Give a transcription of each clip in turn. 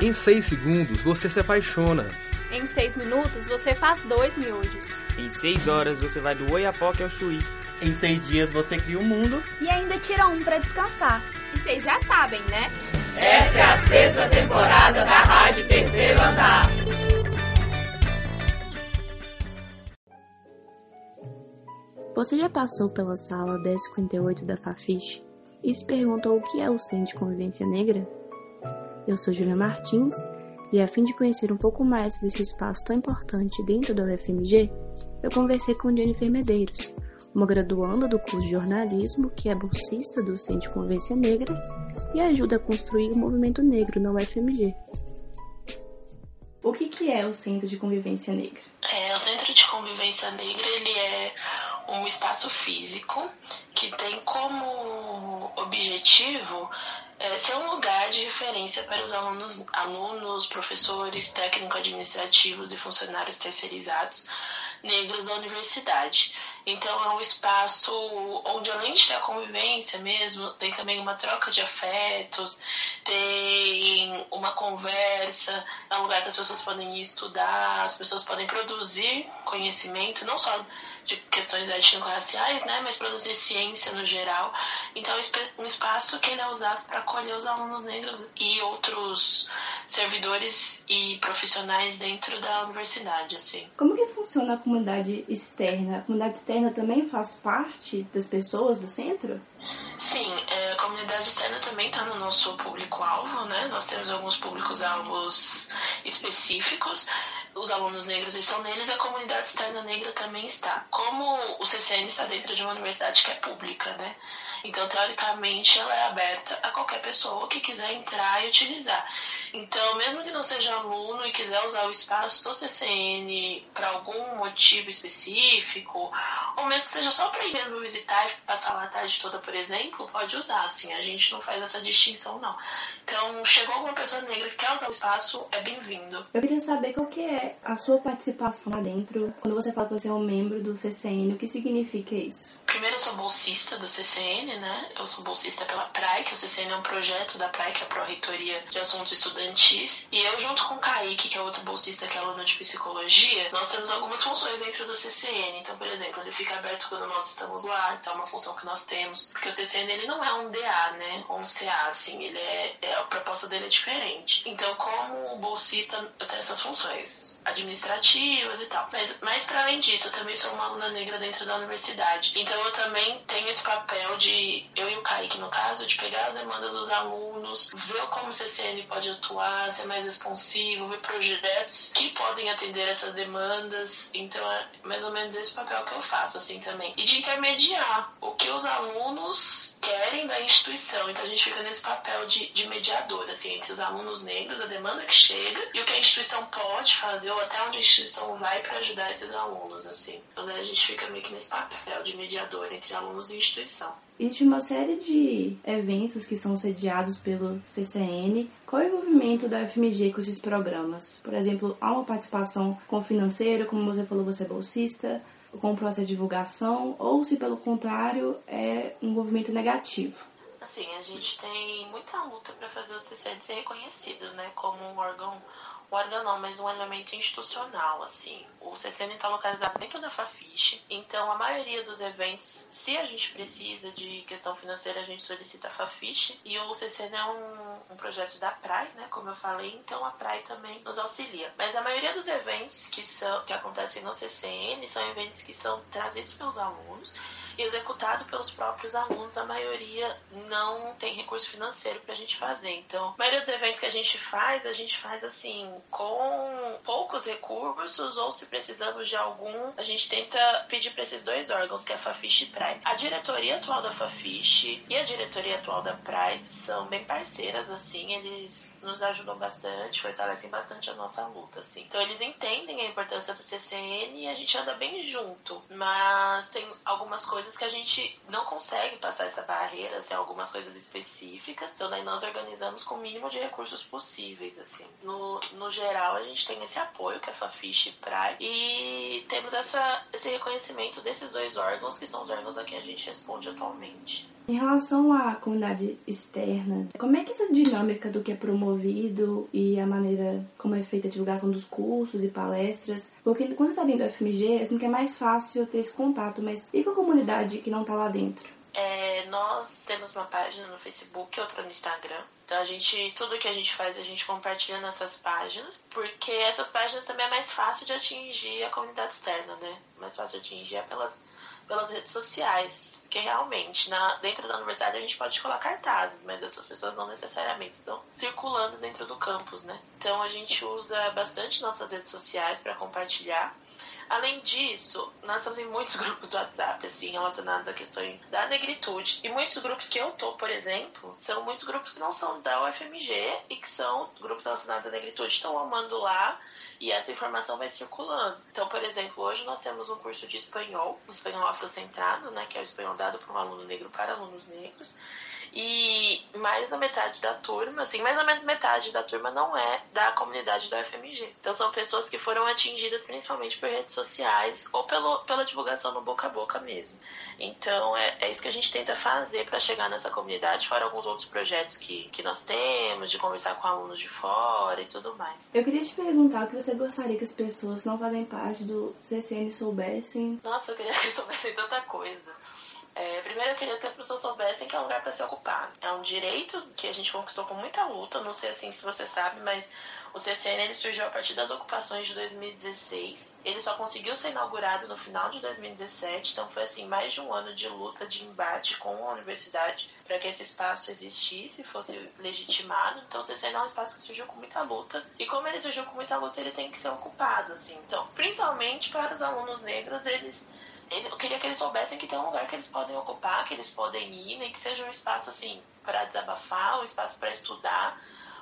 Em 6 segundos você se apaixona. Em 6 minutos você faz dois miojos. Em 6 horas você vai do Oiapoque ao Chuí. Em 6 dias você cria o um mundo. E ainda tira um para descansar. E vocês já sabem, né? Essa é a sexta temporada da Rádio Terceiro Andar. Você já passou pela sala 1058 da Fafiche e se perguntou o que é o Centro de Convivência Negra? Eu sou Julia Martins e a fim de conhecer um pouco mais sobre esse espaço tão importante dentro da UFMG, eu conversei com Jennifer Medeiros, uma graduanda do curso de jornalismo que é bolsista do Centro de Convivência Negra e ajuda a construir o movimento negro na UFMG. O que, que é o Centro de Convivência Negra? É, o Centro de Convivência Negra ele é um espaço físico que tem como objetivo é, ser um lugar de referência para os alunos, alunos professores, técnico-administrativos e funcionários terceirizados negros da universidade. Então é um espaço onde além de ter a convivência mesmo, tem também uma troca de afetos, tem uma conversa, é um lugar que as pessoas podem estudar, as pessoas podem produzir conhecimento, não só de questões étnico-raciais, né, mas produzir ciência no geral. Então, é um espaço que ele é usado para acolher os alunos negros e outros servidores e profissionais dentro da universidade, assim. Como que funciona a comunidade externa? A comunidade externa também faz parte das pessoas do centro? Sim, é, a comunidade externa também está no nosso público-alvo, né? Nós temos alguns públicos-alvos específicos. Os alunos negros estão neles, a comunidade externa negra também está. Como o CCN está dentro de uma universidade que é pública, né? Então, teoricamente, ela é aberta a qualquer pessoa que quiser entrar e utilizar. Então, mesmo que não seja aluno e quiser usar o espaço do CCN para algum motivo específico, ou mesmo que seja só para ir mesmo visitar e passar a tarde toda, por exemplo, pode usar. Assim, a gente não faz essa distinção, não. Então, chegou alguma pessoa negra que quer usar o espaço, é bem-vindo. Eu queria saber qual que é a sua participação lá dentro. Quando você fala que você é um membro do CCN, o que significa isso? Primeiro, eu sou bolsista do CCN, né? Eu sou bolsista pela PRAE, que o CCN é um projeto da PRAE, que é a Pró-Reitoria de Assuntos Estudantis. E eu, junto com o Kaique, que é outro bolsista, que é aluno de Psicologia, nós temos algumas funções dentro do CCN. Então, por exemplo, ele fica aberto quando nós estamos lá, então é uma função que nós temos. Porque o CCN, ele não é um DA, né? Ou um CA, assim. Ele é, é a proposta dele é diferente. Então, como bolsista, eu tenho essas funções administrativas e tal. Mas, mais para além disso, eu também sou uma aluna negra dentro da universidade. Então eu também tenho esse papel de, eu e o Kaique no caso, de pegar as demandas dos alunos, ver como o CCN pode atuar, ser mais responsivo, ver projetos que podem atender essas demandas. Então é mais ou menos esse papel que eu faço assim também. E de intermediar o que os alunos querem da instituição. Então a gente fica nesse papel de, de mediador, assim, entre os alunos negros, a demanda que chega e o que a instituição pode fazer ou até onde a instituição vai para ajudar esses alunos, assim. Então né, a gente fica meio que nesse papel de mediador entre alunos e instituição. Existe uma série de eventos que são sediados pelo CCN. Qual é o envolvimento da FMG com esses programas? Por exemplo, há uma participação com financeiro, como você falou, você é bolsista, com o processo de divulgação, ou se pelo contrário é um envolvimento negativo? Assim, a gente tem muita luta para fazer o CCN ser reconhecido, né, como um órgão o órgão não, mas um elemento institucional, assim. O CCN está localizado dentro da Fafiche, então a maioria dos eventos, se a gente precisa de questão financeira, a gente solicita a Fafiche, e o CCN é um, um projeto da PRAI, né, como eu falei, então a PRAI também nos auxilia. Mas a maioria dos eventos que, são, que acontecem no CCN são eventos que são trazidos pelos alunos, executado pelos próprios alunos, a maioria não tem recurso financeiro para a gente fazer. Então, a maioria dos eventos que a gente faz, a gente faz assim, com poucos recursos, ou se precisamos de algum, a gente tenta pedir para esses dois órgãos, que é a Fafiche e Pride. A diretoria atual da Fafiche e a diretoria atual da Pride são bem parceiras, assim, eles nos ajudam bastante, fortalecem bastante a nossa luta, assim. Então eles entendem a importância do CCN e a gente anda bem junto, mas tem algumas coisas que a gente não consegue passar essa barreira, assim, algumas coisas específicas, então daí nós organizamos com o mínimo de recursos possíveis, assim. No, no geral, a gente tem esse apoio, que é Fafiche e Praia, e temos essa, esse reconhecimento desses dois órgãos, que são os órgãos a quem a gente responde atualmente. Em relação à comunidade externa, como é que essa dinâmica do que é promovido e a maneira como é feita a divulgação dos cursos e palestras? Porque quando você está dentro do FMG, assim, que é mais fácil ter esse contato, mas e com a comunidade que não está lá dentro? É, nós temos uma página no Facebook, outra no Instagram. Então a gente, tudo que a gente faz, a gente compartilha nessas páginas, porque essas páginas também é mais fácil de atingir a comunidade externa, né? Mais fácil de atingir é pelas, pelas redes sociais. Porque realmente, na, dentro da universidade a gente pode colar cartazes, mas essas pessoas não necessariamente estão circulando dentro do campus, né? Então a gente usa bastante nossas redes sociais para compartilhar. Além disso, nós estamos em muitos grupos do WhatsApp, assim, relacionados a questões da negritude. E muitos grupos que eu tô, por exemplo, são muitos grupos que não são da UFMG e que são grupos relacionados à negritude. Estão amando lá e essa informação vai circulando. Então, por exemplo, hoje nós temos um curso de espanhol, um espanhol afrocentrado, né, que é o espanhol dado por um aluno negro para alunos negros. E mais da metade da turma, assim, mais ou menos metade da turma não é da comunidade da UFMG. Então são pessoas que foram atingidas principalmente por redes sociais ou pelo, pela divulgação no boca a boca mesmo. Então é, é isso que a gente tenta fazer para chegar nessa comunidade, fora alguns outros projetos que, que nós temos, de conversar com alunos de fora e tudo mais. Eu queria te perguntar o que você gostaria que as pessoas não fazem parte do CCN soubessem. Nossa, eu queria que soubessem tanta coisa. É, primeiro eu queria que as pessoas soubessem que é um lugar para se ocupar. É um direito que a gente conquistou com muita luta, não sei assim se você sabe, mas o CCN ele surgiu a partir das ocupações de 2016. Ele só conseguiu ser inaugurado no final de 2017, então foi assim mais de um ano de luta, de embate com a universidade para que esse espaço existisse, fosse legitimado. Então o CCN é um espaço que surgiu com muita luta e como ele surgiu com muita luta, ele tem que ser ocupado, assim. Então, principalmente para os alunos negros, eles eu queria que eles soubessem que tem um lugar que eles podem ocupar, que eles podem ir, nem que seja um espaço assim para desabafar, um espaço para estudar,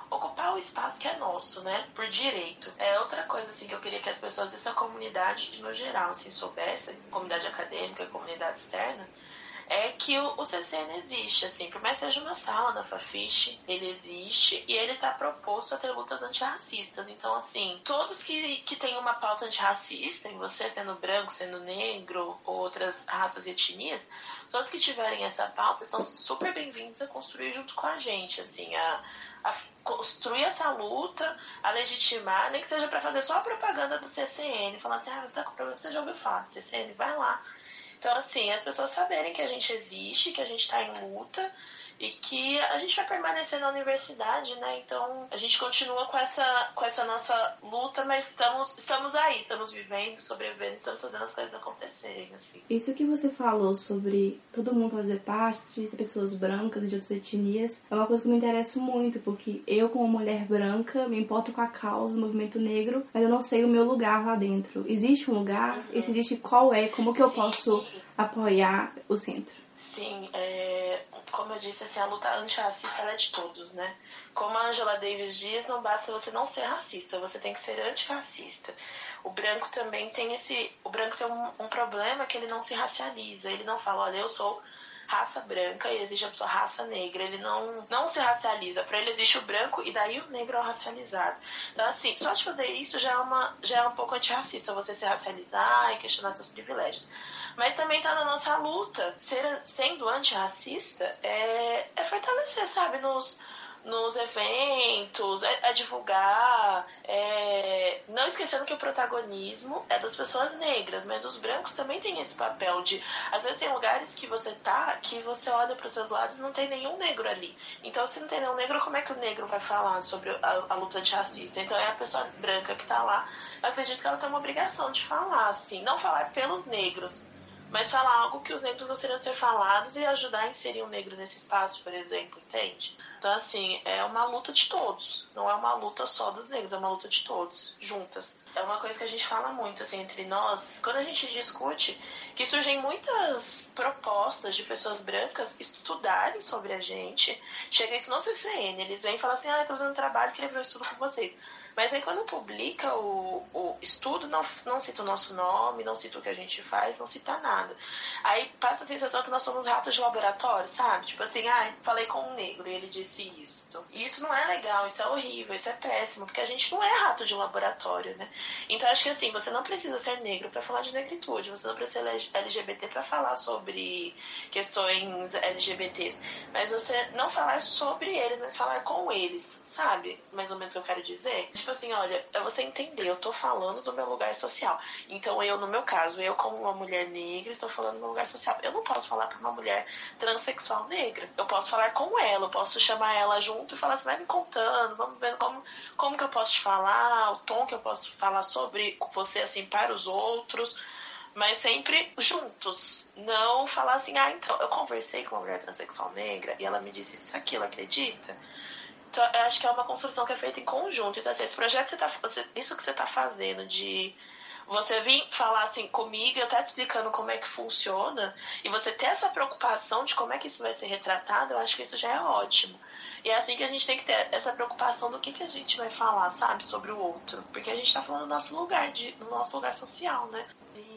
ocupar o espaço que é nosso, né? Por direito. É outra coisa assim que eu queria que as pessoas dessa comunidade no geral assim soubessem, comunidade acadêmica, comunidade externa, é que o, o CCN existe, assim, por mais seja uma sala da Fafiche, ele existe e ele está proposto a ter lutas antirracistas. Então, assim, todos que, que têm uma pauta antirracista, em você sendo branco, sendo negro, ou outras raças e etnias, todos que tiverem essa pauta estão super bem-vindos a construir junto com a gente, assim, a, a construir essa luta, a legitimar, nem que seja para fazer só a propaganda do CCN, falar assim, ah, você tá com problema, você já ouviu falar, CCN, vai lá então, assim, as pessoas saberem que a gente existe, que a gente está em luta e que a gente vai permanecer na universidade, né? Então a gente continua com essa, com essa nossa luta, mas estamos, estamos aí, estamos vivendo, sobrevivendo, estamos fazendo as coisas acontecerem, assim. Isso que você falou sobre todo mundo fazer parte, de pessoas brancas e de outras etnias, é uma coisa que me interessa muito, porque eu, como mulher branca, me importo com a causa do movimento negro, mas eu não sei o meu lugar lá dentro. Existe um lugar? Uhum. E se existe, qual é? Como que eu posso apoiar o centro? Sim, é, como eu disse, assim, a luta antirracista é de todos, né? Como a Angela Davis diz, não basta você não ser racista, você tem que ser antirracista. O branco também tem esse. O branco tem um, um problema que ele não se racializa. Ele não fala, olha, eu sou raça branca e existe a pessoa raça negra. Ele não, não se racializa. Para ele existe o branco e daí o negro é o racializado. Então, assim, só de fazer isso já é, uma, já é um pouco antirracista, você se racializar e questionar seus privilégios. Mas também tá na nossa luta. Ser, sendo antirracista é, é fortalecer, sabe, nos, nos eventos, é, é divulgar, é, não esquecendo que o protagonismo é das pessoas negras, mas os brancos também têm esse papel de, às vezes tem lugares que você tá, que você olha para os seus lados e não tem nenhum negro ali. Então se não tem nenhum negro, como é que o negro vai falar sobre a, a luta antirracista? Então é a pessoa branca que tá lá, eu acredito que ela tem uma obrigação de falar, assim, não falar pelos negros, mas falar algo que os negros gostariam de ser falados e ajudar a inserir um negro nesse espaço, por exemplo, entende? Então, assim, é uma luta de todos, não é uma luta só dos negros, é uma luta de todos, juntas. É uma coisa que a gente fala muito, assim, entre nós, quando a gente discute, que surgem muitas propostas de pessoas brancas estudarem sobre a gente. Chega isso no CCN, eles vêm e falam assim, ah, eu tô fazendo um trabalho, queria ver o estudo com vocês. Mas aí quando publica o, o estudo, não, não cita o nosso nome, não cita o que a gente faz, não cita nada. Aí passa a sensação que nós somos ratos de laboratório, sabe? Tipo assim, ah, falei com um negro e ele disse isso. E isso não é legal, isso é horrível, isso é péssimo, porque a gente não é rato de laboratório, né? Então acho que assim, você não precisa ser negro para falar de negritude, você não precisa ser LGBT para falar sobre questões LGBTs, mas você não falar sobre eles, mas falar com eles, sabe? Mais ou menos o que eu quero dizer. Tipo assim, olha, é você entender, eu tô falando do meu lugar social. Então eu, no meu caso, eu como uma mulher negra, estou falando do meu lugar social. Eu não posso falar para uma mulher transexual negra. Eu posso falar com ela, eu posso chamar ela junto e falar assim, vai me contando, vamos vendo como, como que eu posso te falar, o tom que eu posso falar sobre você, assim, para os outros mas sempre juntos. Não falar assim, ah, então, eu conversei com uma mulher transexual negra e ela me disse isso aquilo, acredita? Então, eu acho que é uma construção que é feita em conjunto. Então, assim, esse projeto, você tá, você, isso que você está fazendo de você vir falar assim comigo, eu estar te explicando como é que funciona, e você ter essa preocupação de como é que isso vai ser retratado, eu acho que isso já é ótimo. E é assim que a gente tem que ter essa preocupação do que, que a gente vai falar, sabe, sobre o outro. Porque a gente está falando do nosso lugar, de, do nosso lugar social, né?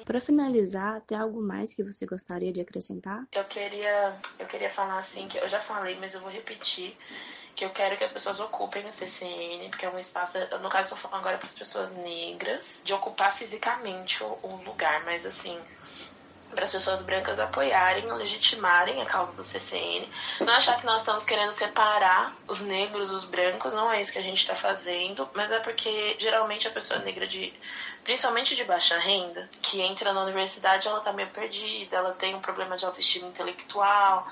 Para finalizar, tem algo mais que você gostaria de acrescentar? Eu queria, eu queria falar assim, que eu já falei, mas eu vou repetir que eu quero que as pessoas ocupem o CCN, porque é um espaço, no caso tô falando agora para as pessoas negras, de ocupar fisicamente o, o lugar, mas assim, para as pessoas brancas apoiarem, legitimarem a causa do CCN. Não achar que nós estamos querendo separar os negros dos brancos, não é isso que a gente está fazendo, mas é porque geralmente a pessoa negra de principalmente de baixa renda, que entra na universidade, ela está meio perdida, ela tem um problema de autoestima intelectual,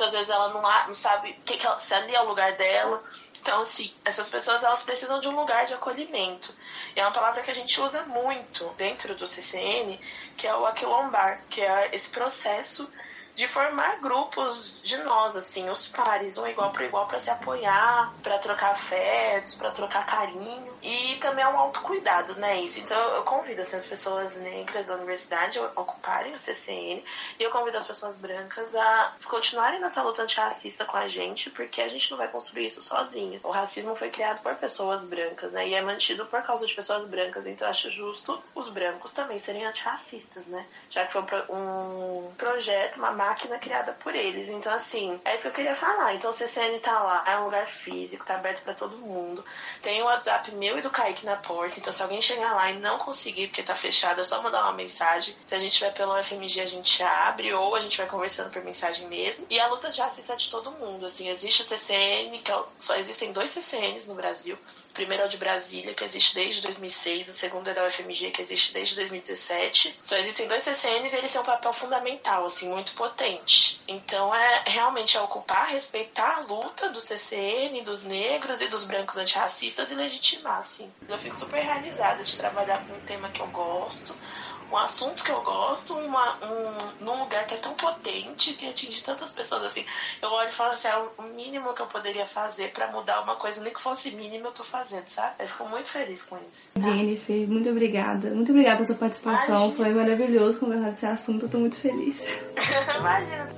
muitas vezes ela não, não sabe que que ela, se ali é o lugar dela. Então, assim, essas pessoas elas precisam de um lugar de acolhimento. E é uma palavra que a gente usa muito dentro do CCN, que é o aquilombar, que é esse processo de formar grupos de nós, assim, os pares, um igual para igual para se apoiar, para trocar afetos, para trocar carinho. E também é um autocuidado, né? Isso. Então eu convido assim, as pessoas negras da universidade a ocuparem o CCN e eu convido as pessoas brancas a continuarem nessa luta antirracista com a gente, porque a gente não vai construir isso sozinha. O racismo foi criado por pessoas brancas, né? E é mantido por causa de pessoas brancas, então eu acho justo os brancos também serem antirracistas, né? Já que foi um projeto, uma máquina criada por eles. Então, assim, é isso que eu queria falar. Então, o CCN tá lá, é um lugar físico, tá aberto para todo mundo. Tem o WhatsApp meu e do Kaique na porta. Então, se alguém chegar lá e não conseguir porque tá fechado, é só mandar uma mensagem. Se a gente tiver pelo FMG, a gente abre, ou a gente vai conversando por mensagem mesmo. E a luta assistência é de todo mundo. Assim, existe o CCN, que é, só existem dois CCNs no Brasil. O primeiro é o de Brasília, que existe desde 2006. O segundo é da UFMG, que existe desde 2017. Só existem dois CCNs e eles têm um papel fundamental, assim, muito potente. Então, é realmente é ocupar, respeitar a luta do CCN, dos negros e dos brancos antirracistas e legitimar, assim. Eu fico super realizada de trabalhar com um tema que eu gosto, um assunto que eu gosto, uma, um, num lugar que é tão potente, que atinge tantas pessoas assim. Eu olho e falo assim, é o mínimo que eu poderia fazer para mudar uma coisa, nem que fosse mínimo, eu tô fazendo, sabe? Eu fico muito feliz com isso. Tá? Jennifer, muito obrigada. Muito obrigada pela sua participação. Imagina. Foi maravilhoso conversar desse assunto, eu tô muito feliz. Imagina.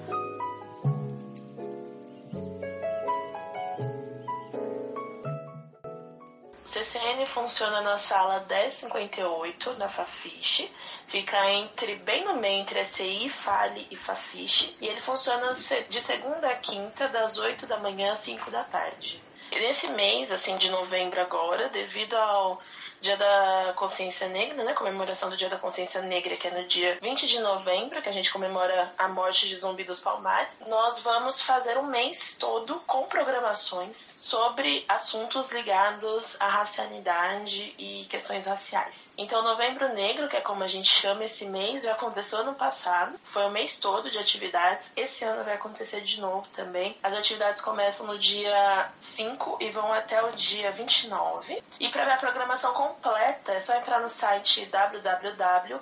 CCN funciona na sala 1058 da Fafiche Fica entre bem no meio entre a CI, Fale e Fafiche. E ele funciona de segunda a quinta, das 8 da manhã às 5 da tarde. E nesse mês, assim, de novembro agora, devido ao Dia da Consciência Negra, né? Comemoração do Dia da Consciência Negra, que é no dia 20 de novembro, que a gente comemora a morte de Zumbi dos Palmares. Nós vamos fazer um mês todo com programações sobre assuntos ligados à racialidade e questões raciais. Então, Novembro Negro, que é como a gente chama esse mês, já aconteceu ano passado, foi o mês todo de atividades. Esse ano vai acontecer de novo também. As atividades começam no dia 5 e vão até o dia 29. E para ver a programação com completa, é só entrar no site www.ufmg.br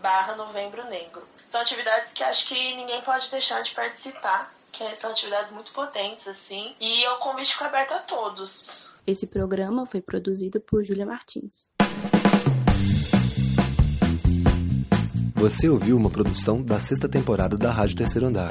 barra Novembro Negro. São atividades que acho que ninguém pode deixar de participar, que são atividades muito potentes, assim, e o convite fica aberto a todos. Esse programa foi produzido por Júlia Martins. Você ouviu uma produção da sexta temporada da Rádio Terceiro Andar.